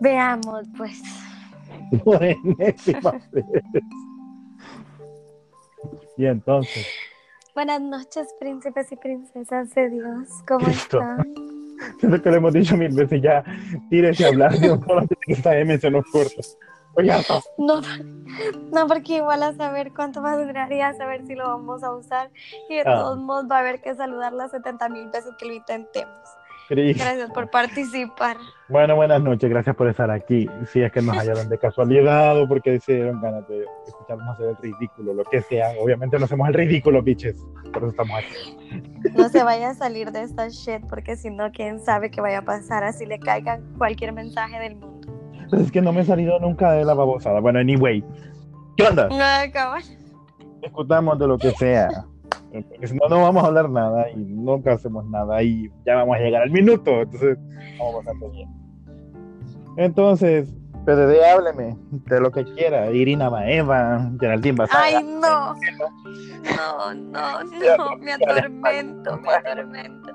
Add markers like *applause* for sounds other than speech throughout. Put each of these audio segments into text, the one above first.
Veamos, pues. y entonces. Buenas noches, príncipes y princesas de Dios. ¿Cómo están? Siento que lo hemos dicho mil veces ya. Tírese a hablar de un que esta M se nos corta. No, no, porque igual a saber cuánto va a durar y a saber si lo vamos a usar. Y de ah. todos modos va a haber que saludarla 70 mil veces que lo intentemos. Gracias por participar. Bueno, buenas noches, gracias por estar aquí. Si es que nos hallaron de casualidad o porque decidieron ganas de escucharnos hacer el ridículo, lo que sea. Obviamente no hacemos el ridículo, bitches. Por eso estamos aquí. No se vaya a salir de esta shit, porque si no, quién sabe qué vaya a pasar. Así le caiga cualquier mensaje del mundo. Es que no me he salido nunca de la babosada. Bueno, anyway. ¿Qué onda? No, Discutamos de lo que sea. Porque si no, no vamos a hablar nada y nunca hacemos nada y ya vamos a llegar al minuto. Entonces, vamos bastante bien. Entonces, PDD, hábleme de lo que quiera. Irina Maeva, Geraldine Basada. Ay, no. *laughs* No, no, no. Me atormento, me atormento.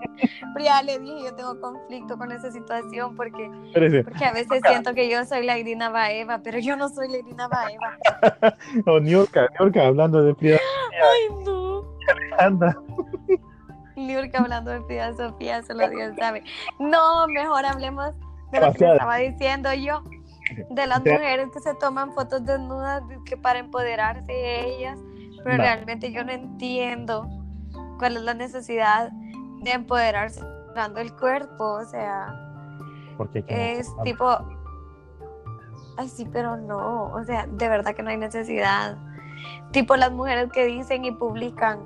Pero ya le dije, yo tengo conflicto con esa situación porque, porque a veces siento que yo soy la Irina Baeva, pero yo no soy la Irina Baeva. *laughs* o Niurka, Niurka hablando de Frida. Ay, no. Anda. Niurka hablando de Frida Sofía, solo Dios sabe. No, mejor hablemos de lo que estaba diciendo yo de las mujeres que se toman fotos desnudas que para empoderarse ellas, pero realmente yo no entiendo cuál es la necesidad de empoderarse dando el cuerpo, o sea, es tipo así, pero no, o sea, de verdad que no hay necesidad. Tipo las mujeres que dicen y publican,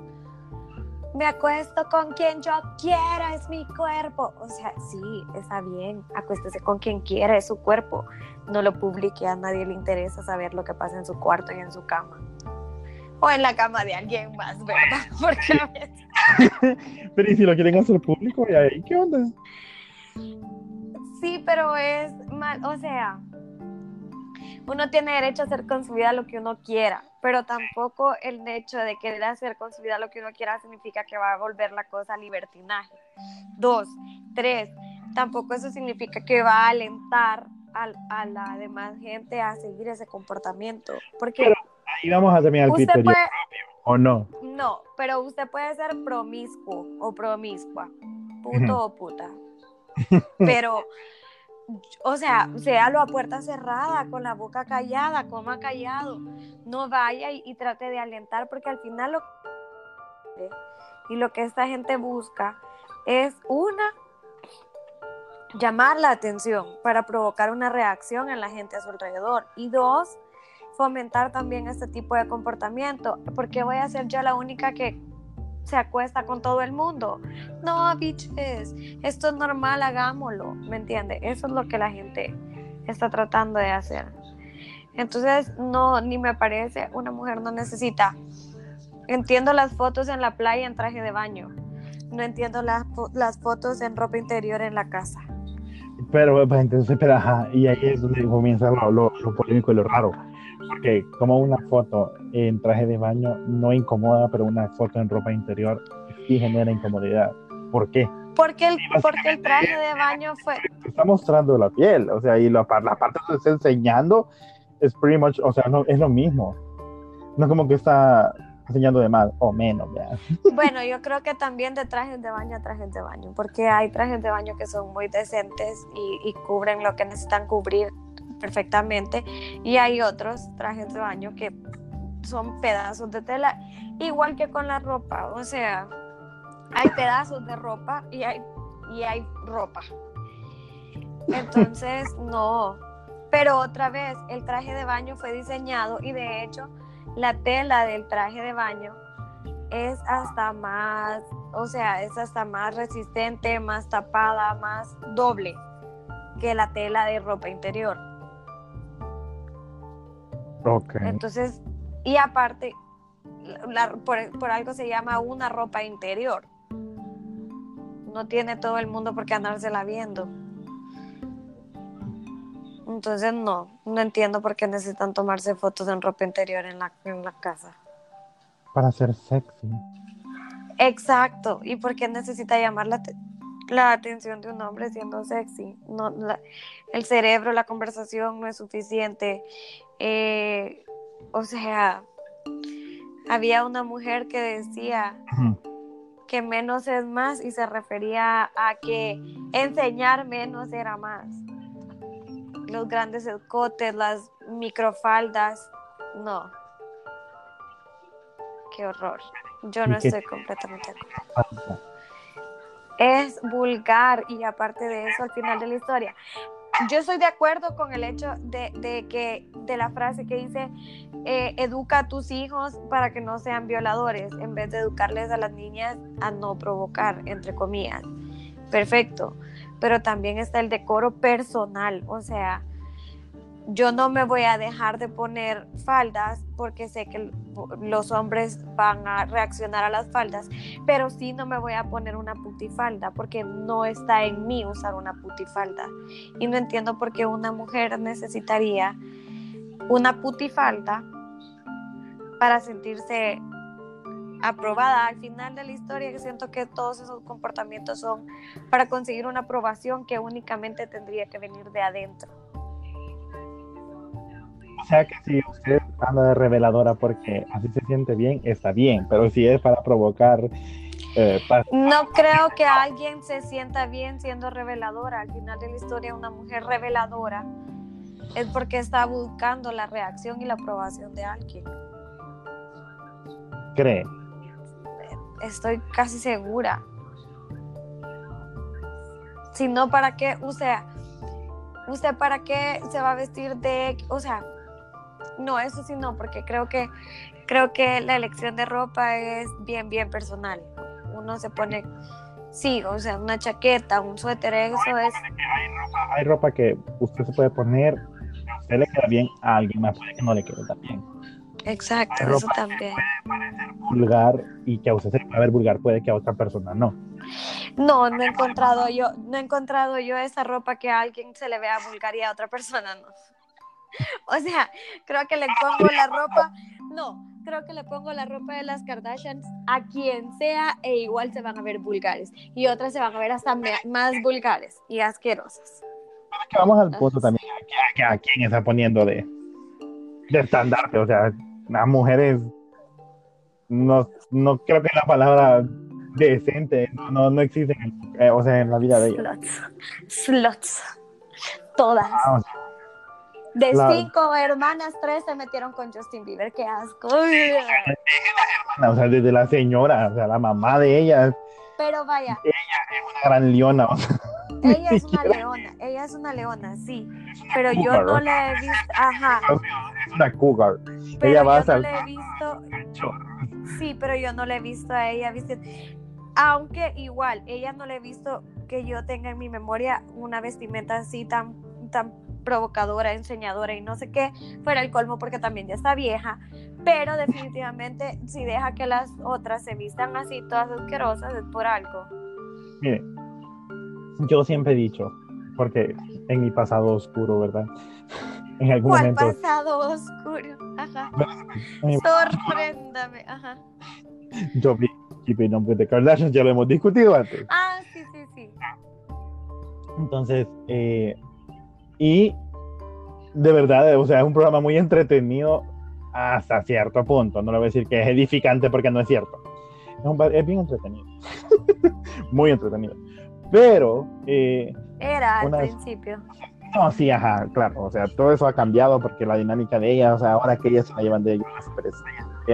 me acuesto con quien yo quiera, es mi cuerpo. O sea, sí, está bien, acuéstese con quien quiera, es su cuerpo. No lo publique, a nadie le interesa saber lo que pasa en su cuarto y en su cama. O en la cama de alguien más, ¿verdad? *laughs* Porque *laughs* pero ¿y si lo quieren hacer público? ¿Y ahí qué onda? Sí, pero es mal, o sea, uno tiene derecho a hacer con su vida lo que uno quiera, pero tampoco el hecho de querer hacer con su vida lo que uno quiera significa que va a volver la cosa libertinaje. Dos, tres, tampoco eso significa que va a alentar a, la demás gente a seguir ese comportamiento. Porque ahí vamos a terminar el criterio ¿o no? No, pero usted puede ser promiscuo o promiscua, puto o puta. *laughs* Pero o sea, séalo a puerta cerrada, con la boca callada, coma callado. No vaya y, trate de alentar, porque al final lo y lo que esta gente busca es una llamar la atención para provocar una reacción en la gente a su alrededor y dos fomentar también este tipo de comportamiento porque voy a ser yo la única que se acuesta con todo el mundo. No, bitches, esto es normal, hagámoslo, ¿me entiende? Eso es lo que la gente está tratando de hacer. Entonces, no, ni me parece, una mujer no necesita. Entiendo las fotos en la playa en traje de baño. No entiendo las, las fotos en ropa interior en la casa. Pero, pues, entonces, espera, y ahí es donde comienza lo, lo polémico y lo raro porque como una foto en traje de baño no incomoda, pero una foto en ropa interior sí genera incomodidad. ¿Por qué? Porque el, porque el traje de baño fue... Está mostrando la piel, o sea, y la, la parte que está enseñando es pretty much, o sea, no, es lo mismo. No es como que está enseñando de más o menos. Bueno, yo creo que también de trajes de baño a trajes de baño, porque hay trajes de baño que son muy decentes y, y cubren lo que necesitan cubrir perfectamente y hay otros trajes de baño que son pedazos de tela, igual que con la ropa, o sea, hay pedazos de ropa y hay, y hay ropa. Entonces, *laughs* no. Pero otra vez, el traje de baño fue diseñado y de hecho la tela del traje de baño es hasta más, o sea, es hasta más resistente, más tapada, más doble que la tela de ropa interior. Entonces, y aparte, por, algo se llama una ropa interior. No tiene todo el mundo por qué andársela viendo. Entonces no, no entiendo por qué necesitan tomarse fotos en ropa interior en la, en la casa. Para ser sexy. Exacto. ¿Y por qué necesita llamar la la atención de un hombre siendo sexy. No, el cerebro, la conversación no es suficiente. Eh, o sea, había una mujer que decía que menos es más y se refería a que enseñar menos era más. Los grandes escotes, las microfaldas, no. Qué horror. Yo no estoy completamente de acuerdo. Es vulgar y aparte de eso, al final de la historia, yo estoy de acuerdo con el hecho de, que de la frase que dice eh, educa a tus hijos para que no sean violadores en vez de educarles a las niñas a no provocar entre comillas. Perfecto. Pero también está el decoro personal o sea yo no me voy a dejar de poner faldas porque sé que los hombres van a reaccionar a las faldas, pero sí no me voy a poner una putifalda porque no está en mí usar una putifalda. Y no entiendo por qué una mujer necesitaría una putifalda para sentirse aprobada. Al final de la historia, siento que todos esos comportamientos son para conseguir una aprobación que únicamente tendría que venir de adentro. O sea que si usted anda de reveladora porque así se siente bien, está bien, pero si es para provocar... Eh, no creo que alguien se sienta bien siendo reveladora. Al final de la historia, una mujer reveladora es porque está buscando la reacción y la aprobación de alguien. ¿Cree? Estoy casi segura. Si no, ¿para qué? O sea, ¿usted para qué se va a vestir de, o sea, no, eso sí no, porque creo que creo que la elección de ropa es bien, bien personal. Uno se pone, sí, o sea, una chaqueta, un suéter, eso es. Hay ropa, que usted se puede poner, a usted le queda bien, a alguien más puede que no le quede tan bien. Exacto, eso también. vulgar y que a usted se puede ver vulgar, puede que a otra persona no. No, no he encontrado yo, no he encontrado yo esa ropa que a alguien se le vea vulgar y a otra persona no. *laughs* O sea, creo que le pongo la ropa, no, creo que le pongo la ropa de las Kardashians a quien sea e igual se van a ver vulgares. Y otras se van a ver hasta más vulgares y asquerosas. vamos al punto también, a, quién está poniendo de, de estandarte, o sea, las mujeres, no, no creo que la palabra decente no, no existe, eh, o sea, en la vida de ellos. Sluts. Sluts. Todas. Ah, de cinco hermanas, tres se metieron con Justin Bieber. Qué asco. O sea, desde la señora, o sea, la mamá de ella. Pero vaya. Ella es una gran leona. ella es *laughs* una leona, ella es una leona, sí. Pero yo no le he visto. Ajá. Es una cougar. Pero ella va yo no le he visto. Sí, pero yo no le he visto a ella Aunque igual, ella no le he visto que yo tenga en mi memoria una vestimenta así tan, tan provocadora, enseñadora y no sé qué, fuera el colmo porque también ya está vieja, pero definitivamente si deja que las otras se vistan así todas asquerosas es por algo. Mire, yo siempre he dicho, porque en mi pasado oscuro, ¿verdad? *laughs* En algún ¿Cuál pasado oscuro? Ajá. Sorpréndame, ajá. Yo vi Keeping Up with the Kardashians, ya lo hemos discutido antes. Ah, sí, sí, sí. Entonces, eh, y de verdad, o sea, es un programa muy entretenido hasta cierto punto. No le voy a decir que es edificante porque no es cierto. Es, bien entretenido. *laughs* muy entretenido. Pero... Eh, Era al principio. No, sí, ajá, claro. O sea, todo eso ha cambiado porque la dinámica de ellas, o sea, ahora que ellas se la llevan de ellos,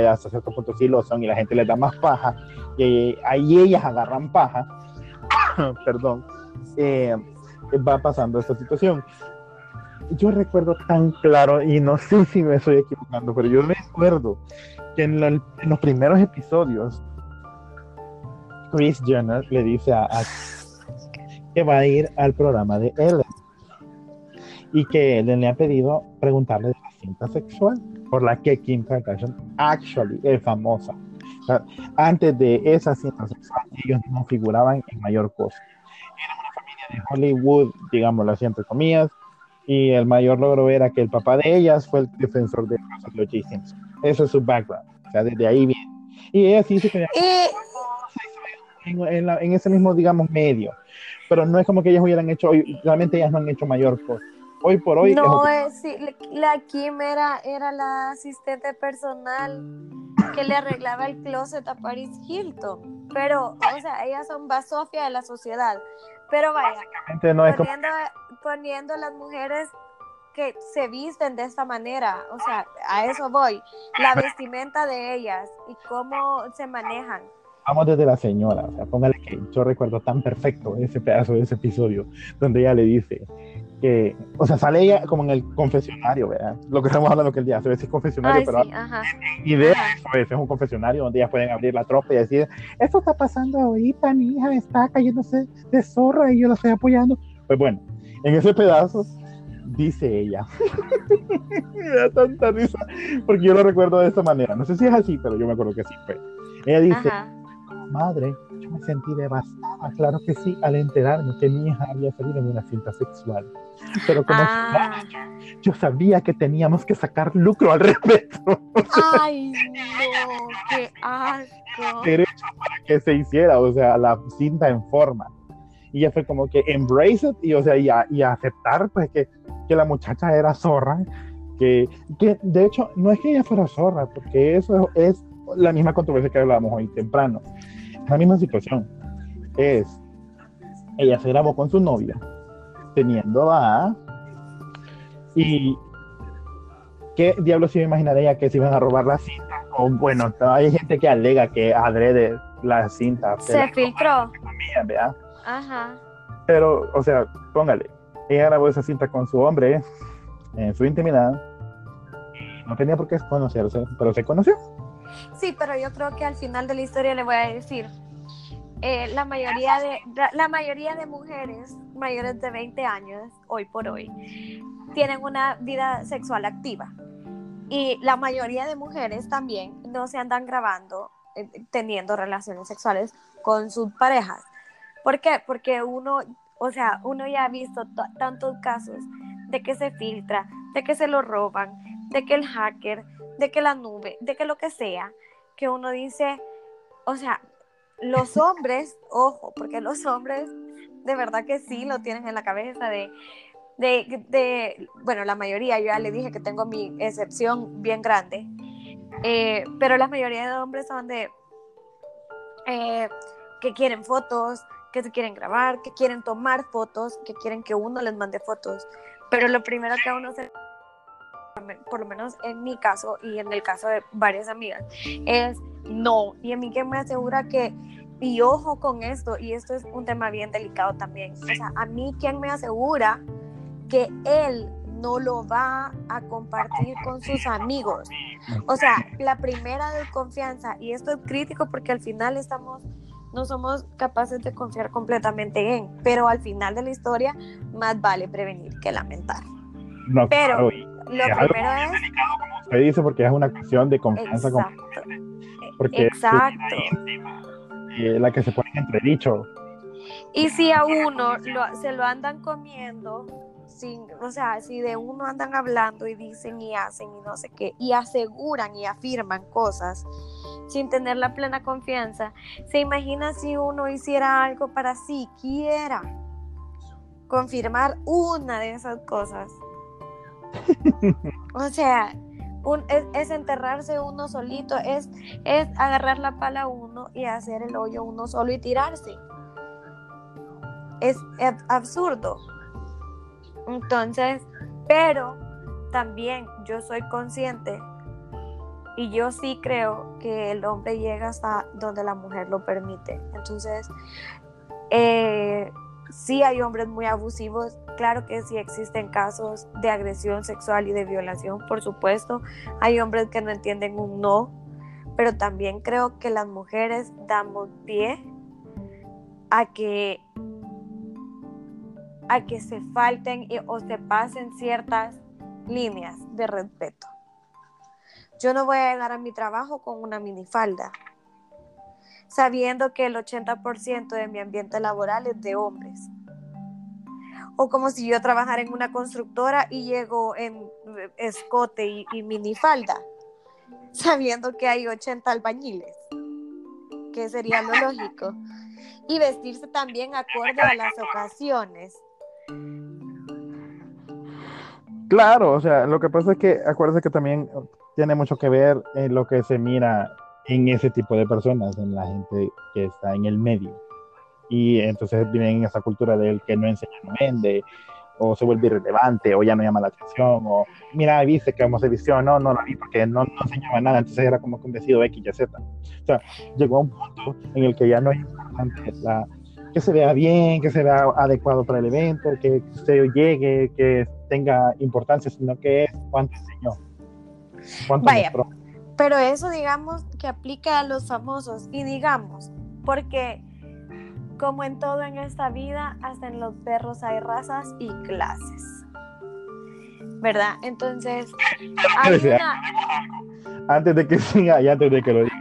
hasta cierto punto sí lo son y la gente les da más paja. Y ahí ellas agarran paja. *coughs* Perdón. Eh, va pasando esta situación yo recuerdo tan claro, y no *laughs* sé si me estoy equivocando, pero yo recuerdo que en, los primeros episodios, Chris Jenner le dice a, que va a ir al programa de Ellen y que Ellen le ha pedido preguntarle de la cinta sexual por la que Kim Kardashian actually es famosa. antes de esa cinta sexual, ellos no figuraban en mayor cosa. Era una familia de Hollywood, digámoslo así, entre comillas, y el mayor logro era que el papá de ellas fue el defensor de los. Simpson. Eso es su background. O sea, desde ahí viene. Y ella sí se quería en, en, ese mismo, digamos, medio. pero no es como que ellas hubieran hecho, realmente ellas no han hecho mayor cosa. Hoy por hoy. No, es, sí, la Kim era, era la asistente personal que le arreglaba el closet a Paris Hilton. Pero, o sea, ellas son basofia de la sociedad. Pero vaya, no poniendo, poniendo a las mujeres que se visten de esta manera, o sea, a eso voy, la vestimenta de ellas y cómo se manejan. Vamos desde la señora, o sea, póngale que yo recuerdo tan perfecto ese pedazo de ese episodio donde ella le dice, que, o sea, sale ella como en el confesionario, ¿verdad? Lo que estamos hablando que el día, se ve si es confesionario, pero sí, idea es, es un confesionario donde ellas pueden abrir la tropa y decir, esto está pasando ahorita, mi hija está cayéndose de zorra y yo la estoy apoyando. Pues bueno, en ese pedazo dice ella. *laughs* me da tanta risa, porque yo lo recuerdo de esta manera. No sé si es así, pero yo me acuerdo que sí fue. Ella dice, madre, yo me sentí devastada, claro que sí, al enterarme que mi hija había salido en una cinta sexual. Pero como ah. yo sabía que teníamos que sacar lucro al respecto. Ay, no, qué asco. *laughs* Derecho para que se hiciera, o sea, la cinta en forma. Y ya fue como que embrace it y, o sea, y, y aceptar pues que, que la muchacha era zorra. Que, que de hecho no es que ella fuera zorra, porque eso es la misma controversia que hablábamos hoy temprano. La misma situación. Es, ella se grabó con su novia, teniendo a... Y ¿qué diablos se imaginaría que se iban a robar la cinta? O bueno, hay gente que alega que adrede la cinta. Se filtró. Ajá. Pero, o sea, póngale, ella grabó esa cinta con su hombre en su intimidad. No tenía por qué conocerse, pero se conoció. Sí, pero yo creo que al final de la historia le voy a decir, eh, la, mayoría de, la mayoría de mujeres mayores de 20 años, hoy por hoy, tienen una vida sexual activa. Y la mayoría de mujeres también no se andan grabando eh, teniendo relaciones sexuales con sus parejas. ¿Por qué? Porque uno, o sea, uno ya ha visto tantos casos de que se filtra, de que se lo roban, de que el hacker, de que la nube, de que lo que sea, que uno dice, o sea, los hombres, ojo, porque los hombres de verdad que sí lo tienen en la cabeza de, de, bueno, la mayoría, yo ya le dije que tengo mi excepción bien grande, eh, pero la mayoría de hombres son de eh, que quieren fotos, que se quieren grabar, que quieren tomar fotos, que quieren que uno les mande fotos, pero lo primero que a uno se por lo menos en mi caso y en el caso de varias amigas, es no. Y a mí que me asegura que, y ojo con esto, y esto es un tema bien delicado también, o sea, a mí quien me asegura que él no lo va a compartir con sus amigos. O sea, la primera desconfianza, y esto es crítico porque al final estamos, no somos capaces de confiar completamente en, pero al final de la historia, más vale prevenir que lamentar. pero, lo primero es... como usted dice, porque es una cuestión de confianza. Exacto. porque Exacto. Es la que se pone entre entredicho. Y si a uno se lo andan comiendo, sin, o sea, si de uno andan hablando y dicen y hacen y no sé qué, y aseguran y afirman cosas sin tener la plena confianza, ¿se imagina si uno hiciera algo para siquiera confirmar una de esas cosas? *laughs* o sea, es, enterrarse uno solito, es, es agarrar la pala uno y hacer el hoyo uno solo y tirarse. Es, absurdo. Entonces, pero también yo soy consciente y yo sí creo que el hombre llega hasta donde la mujer lo permite. Entonces, eh, sí hay hombres muy abusivos, claro que sí existen casos de agresión sexual y de violación, por supuesto. Hay hombres que no entienden un no, pero también creo que las mujeres damos pie a que a que se falten o se pasen ciertas líneas de respeto. Yo no voy a llegar a mi trabajo con una minifalda sabiendo que el 80% de mi ambiente laboral es de hombres. O como si yo trabajara en una constructora y llego en escote y, minifalda, *laughs* sabiendo que hay 80 albañiles. que sería lo lógico. Y vestirse también acorde a las ocasiones. Claro, o sea, lo que pasa es que acuérdense que también tiene mucho que ver en lo que se mira en ese tipo de personas, en la gente que está en el medio. Y entonces vienen en esa cultura del que no enseña, no vende, o se vuelve irrelevante, o ya no llama la atención, o mira, viste que visión, no, no la vi porque no, no enseñaba nada, entonces era como que un vestido X y Z. O sea, llegó a un punto en el que ya no es importante la, que se vea bien, que se vea adecuado para el evento, que se llegue, que tenga importancia, sino que es cuánto enseñó. Cuánto Vaya, pero eso digamos que aplica a los famosos y digamos, porque como en todo en esta vida, hasta en los perros hay razas y clases. ¿Verdad? Entonces, *laughs* antes de que siga y antes de que lo diga,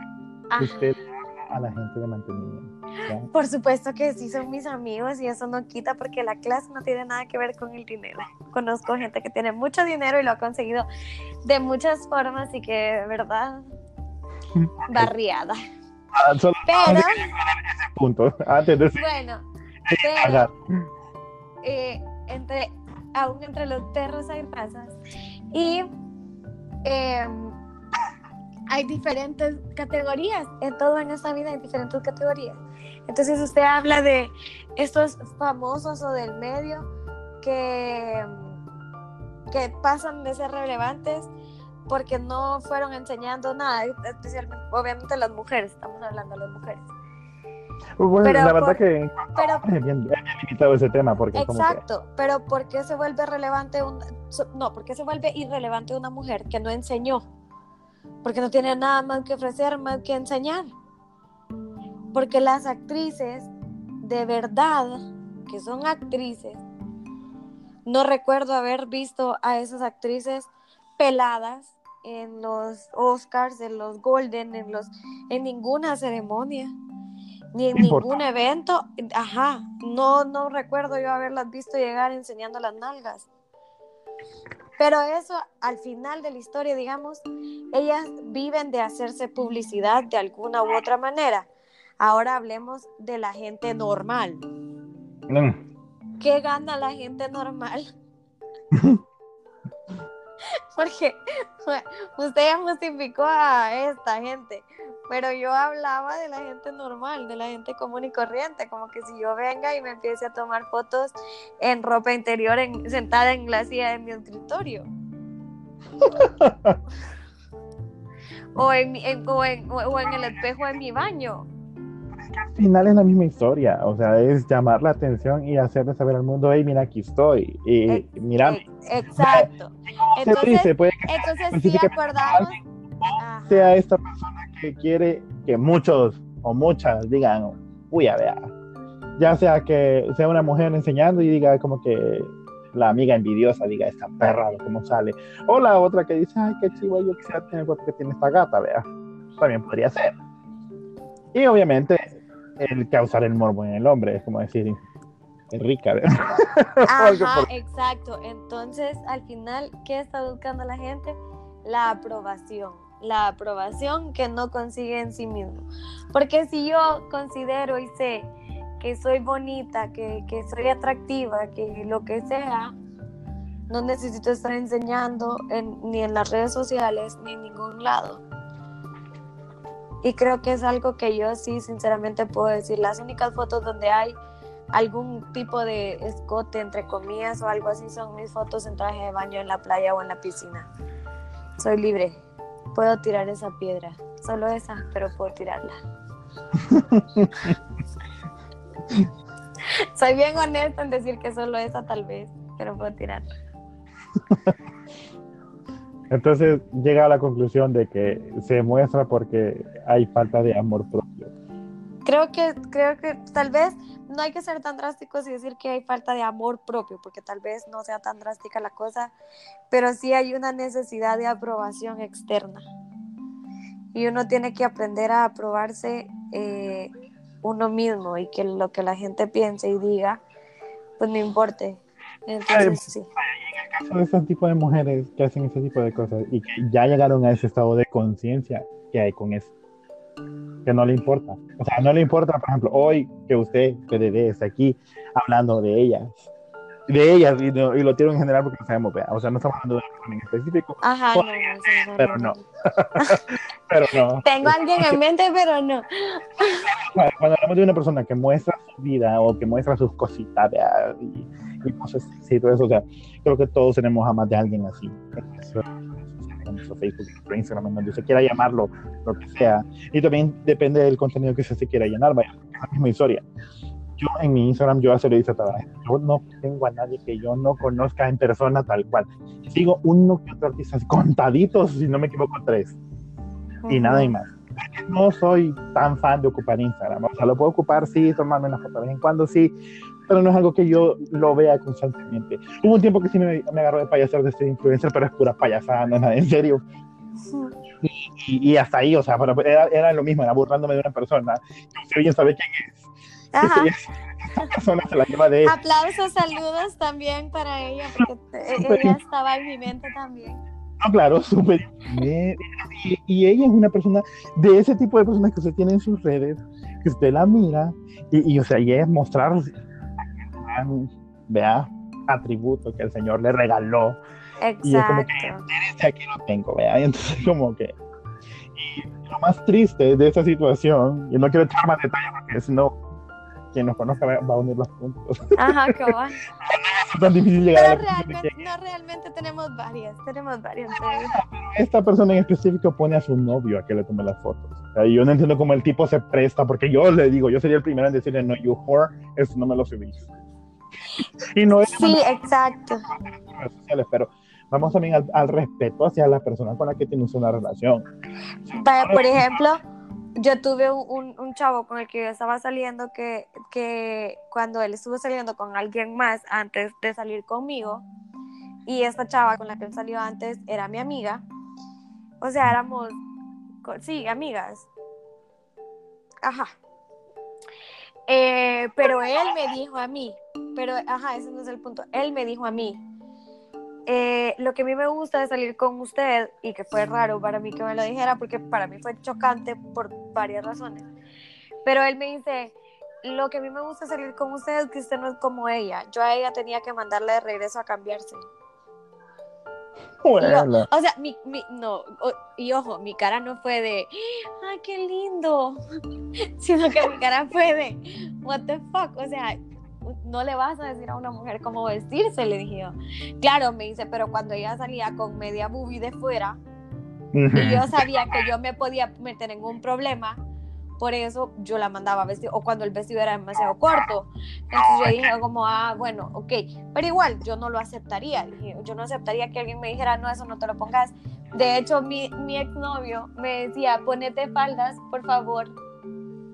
usted a la gente de mantenimiento. Por supuesto que sí son mis amigos y eso no quita porque la clase no tiene nada que ver con el dinero. Conozco gente que tiene mucho dinero y lo ha conseguido de muchas formas y que de verdad *laughs* barriada. Ah, pero, punto, antes de bueno, pero, eh, entre, aún entre los perros hay razas y eh, hay diferentes categorías, en todo en esta vida hay diferentes categorías. Entonces usted habla de estos famosos o del medio que, que pasan de ser relevantes porque no fueron enseñando nada, especialmente, obviamente las mujeres, estamos hablando de las mujeres. Bueno, la verdad que pero, es *laughs* bien, limitado ese tema porque exacto, pero ¿por qué se vuelve relevante un, no, porque se vuelve irrelevante una mujer que no enseñó? Porque no tiene nada más que ofrecer, más que enseñar. Porque las actrices, de verdad, que son actrices, no recuerdo haber visto a esas actrices peladas en los Oscars, en los Golden, en los en ninguna ceremonia, ni en ningún evento. Ajá, no no recuerdo yo haberlas visto llegar enseñando las nalgas. Pero eso, al final de la historia, digamos, ellas viven de hacerse publicidad de alguna u otra manera. Ahora hablemos de la gente normal. ¿Qué gana la gente normal? *laughs* Porque *laughs* usted ya justificó a esta gente, pero yo hablaba de la gente normal, de la gente común y corriente, como que si yo venga y me empiece a tomar fotos en ropa interior sentada en la silla de mi escritorio. *laughs* o, en, o, en, el espejo de mi baño. Al final es la misma historia, o sea, es llamar la atención y hacerle saber al mundo, hey, mira, aquí estoy, y mira. Exacto. *laughs* Entonces, entonces sí acordamos. Sea esta persona que quiere que muchos o muchas digan, uy, a ver, ya sea que sea una mujer enseñando y diga como que la amiga envidiosa diga, esta perra, cómo sale. O la otra que dice, ay, qué chivo, yo quisiera tener el cuerpo que tiene esta gata, vea. También podría ser. Y obviamente, el causar el morbo en el hombre, es como decir, es rica, *laughs* exacto. Entonces, al final, ¿qué está buscando la gente? La aprobación. La aprobación que no consigue en sí mismo. Porque si yo considero y sé que soy bonita, que, soy atractiva, que lo que sea, no necesito estar enseñando ni en las redes sociales ni en ningún lado. Y creo que es algo que yo sí sinceramente puedo decir. Las únicas fotos donde hay algún tipo de escote, entre comillas, o algo así, son mis fotos en traje de baño en la playa o en la piscina. Soy libre. Puedo tirar esa piedra. Solo esa, pero puedo tirarla. *laughs* Soy bien honesta en decir que solo esa tal vez, pero puedo tirar. *laughs* Entonces llega a la conclusión de que se muestra porque hay falta de amor propio. Creo que, creo que tal vez no hay que ser tan drásticos y decir que hay falta de amor propio, porque tal vez no sea tan drástica la cosa, pero sí hay una necesidad de aprobación externa. Y uno tiene que aprender a aprobarse eh, uno mismo y que lo que la gente piense y diga, pues no importe. Entonces, sí. Caso de ese tipo de mujeres que hacen ese tipo de cosas y que ya llegaron a ese estado de conciencia, ¿qué hay con eso? que no le importa. O sea, no le importa, por ejemplo, hoy que usted, PDD, está aquí hablando de ellas, de ellas y, lo tiro en general porque no sabemos, o sea, no estamos hablando de alguien en específico. Ajá, no, no, pero no. *laughs* pero no. Tengo a alguien en mente, pero no. Cuando hablamos de una persona que muestra su vida o que muestra sus cositas y, y cosas así, todo eso, o sea, creo que todos tenemos a más de alguien así. En nuestro Facebook, en Instagram, donde se quiera llamarlo, lo que sea. Y también depende del contenido que se, se quiera llenar, vaya, es la misma historia yo en mi Instagram yo se lo dice yo no tengo a nadie que yo no conozca en persona tal cual. Sigo uno que otro artista, contaditos, si no me equivoco, tres. Y nada y más. No soy tan fan de ocupar Instagram. O sea, lo puedo ocupar, sí, tomarme una foto de vez en cuando, sí, pero no es algo que yo lo vea constantemente. Hubo un tiempo que sí me, me agarró de payasar de ser influencer, pero es pura payasada, no es nada en serio. Y, y, hasta ahí, o sea, era, era, lo mismo, era burlándome de una persona. Si alguien sabe quién es, Ajá. se la lleva de... Aplausos, saludos también para ella, porque ella estaba en mi mente también. No, claro, súper y, ella es una persona de ese tipo de personas que usted tiene en sus redes, que usted la mira, y, o sea, y es mostrar, vea, atributo que el Señor le regaló. Exacto. Y es como que, aquí lo tengo, vea, y entonces *laughs* como que... Y lo más triste de esa situación, y no quiero echar más detalles porque si no quien nos conozca va, a unir los puntos. *laughs* Ajá, va. es tan difícil llegar Pero a realmente, no, realmente tenemos varias, tenemos varias. Esta persona en específico pone a su novio a que le tome las fotos. y yo no entiendo cómo el tipo se presta, porque yo le digo, yo sería el primero en decirle, no, you whore, eso no me lo subís. Y no es sí, exacto. Sociales, pero vamos también al, al, respeto hacia la persona con la que tienes una relación. Por ejemplo, yo tuve un, un, chavo con el que yo estaba saliendo que, que cuando él estuvo saliendo con alguien más antes de salir conmigo, y esta chava con la que él salió antes era mi amiga, o sea, éramos, sí, amigas. Ajá. Eh, pero él me dijo a mí, pero, ajá, ese no es el punto, él me dijo a mí, eh, lo que a mí me gusta de salir con usted, y que fue raro para mí que me lo dijera, porque para mí fue chocante por varias razones, pero él me dice, lo que a mí me gusta salir con usted es que usted no es como ella, yo a ella tenía que mandarle de regreso a cambiarse. o sea, mi, mi, no, y ojo, mi cara no fue de, ay, qué lindo, *laughs* sino que mi cara fue de, what the fuck, o sea, no le vas a decir a una mujer cómo vestirse, le dije yo. Claro, me dice, pero cuando ella salía con media boobie de fuera, y yo sabía que yo me podía meter en un problema, por eso yo la mandaba a vestir, o cuando el vestido era demasiado corto. Entonces yo dije como, ah, bueno, ok, pero igual yo no lo aceptaría, yo no aceptaría que alguien me dijera, no, eso no te lo pongas. De hecho, mi, mi exnovio me decía, ponete faldas, por favor,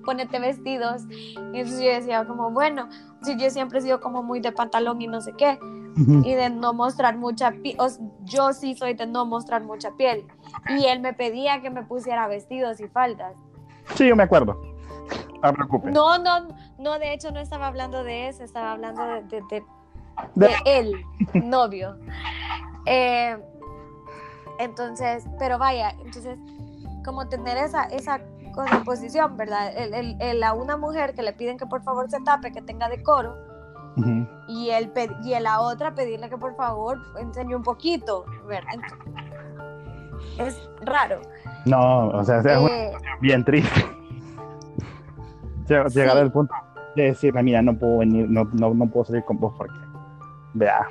ponete vestidos. Y entonces yo decía como, bueno, si yo siempre he sido como muy de pantalón y no sé qué, y de no mostrar mucha piel, yo sí soy de no mostrar mucha piel. Y él me pedía que me pusiera vestidos y faldas. Sí, yo me acuerdo. No preocupes. No, no, no, de hecho no estaba hablando de eso, estaba hablando de, de, de, él, novio. Eh, entonces, pero vaya, entonces, como tener esa, esa con la posición, ¿verdad? El, el, a una mujer que le piden que por favor se tape, que tenga decoro, y, el, y a la otra pedirle que por favor enseñe un poquito, ¿verdad? Es raro. No, o sea, es eh, bien triste. Llegar al punto de decirle, mira, no puedo venir, no, no, no puedo salir con vos porque, vea,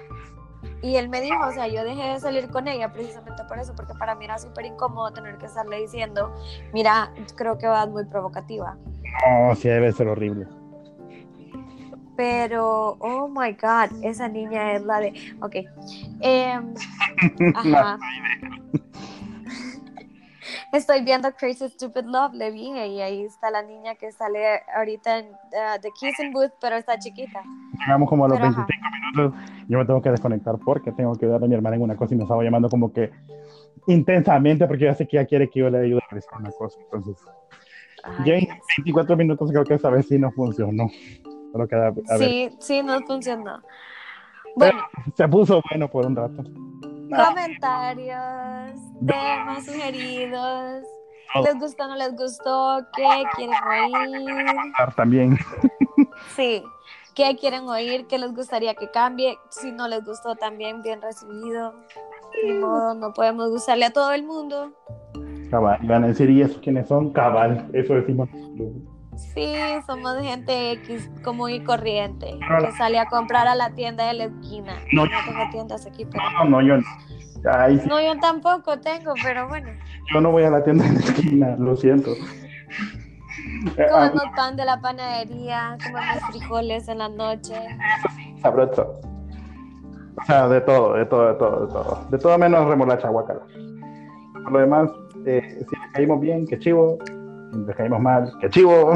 y él me dijo, o sea, yo dejé de salir con ella precisamente por eso, porque para mí era súper incómodo tener que estarle diciendo, mira, creo que vas muy provocativa. No, sí, debe ser horrible. Pero, oh my God, esa niña es la de. Ok. Em, *laughs* ajá. Estoy viendo Crazy Stupid Love, le dije, y ahí está la niña que sale ahorita en uh, The Kissing Booth, pero está chiquita. Llegamos como a los 25 minutos. Yo me tengo que desconectar porque tengo que ayudar a mi hermana en una cosa y me estaba llamando como que intensamente porque ya sé que ella quiere que yo le ayude a realizar una cosa. Entonces, ya en 24 minutos creo que esa vez sí no funcionó. Pero queda, sí, sí, no funcionó. Bueno, se puso bueno por un rato comentarios, temas sugeridos. ¿Les gustó, no les gustó? ¿Qué quieren oír? También. *laughs* Sí. ¿Qué quieren oír? ¿Qué les gustaría que cambie? Si no les gustó, también bien recibido. Modo, no podemos gustarle a todo el mundo. Cabal, van a decir, ¿y eso quiénes son? Cabal, eso decimos. Sí, somos gente X común y corriente que sale a comprar a la tienda de la esquina. No, no tengo tiendas aquí, pero... No, no, yo no. Sí. No, yo tampoco tengo, pero bueno. Yo no voy a la tienda de la esquina, lo siento. Comemos pan de la panadería, comemos frijoles en la noche. Sabroso. O sea, de todo, de todo, de todo, de todo. De todo menos remolacha, guacala. Por lo demás, eh, si caímos bien, qué chivo. Les caímos mal, qué chivo.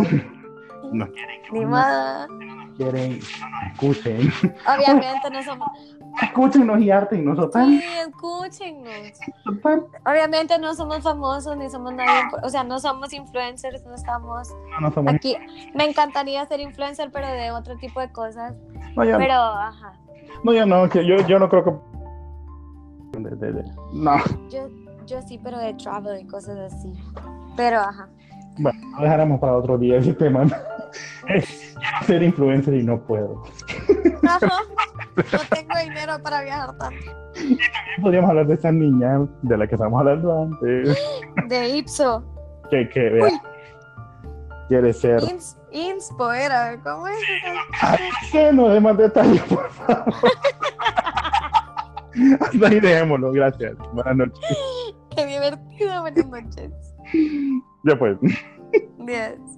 Nos quieren. Ni más. Quieren, nos escuchen. Obviamente no somos. Escúchenos y nosotros Sí, escúchenos. Obviamente no somos famosos ni somos nadie, o sea, no somos influencers, no estamos no, somos... aquí. Me encantaría ser influencer, pero de otro tipo de cosas. No, yo pero, no. ajá. No, yo no, que yo, yo no creo que. No. Yo, yo sí, pero de travel y cosas así. Pero, ajá. Bueno, lo dejaremos para otro día ese tema. Ser influencer y no puedo. No tengo dinero para viajar tanto. Y también podríamos hablar de esa niña de la que estamos hablando antes. De Ipso. Que, que vea. Quiere ser. Ins, inspo era, ¿cómo es? Que no dé más detalles, por favor. Hasta ahí dejémoslo, gracias. Buenas noches. Qué divertido, buenas noches. Ya pues. Bien.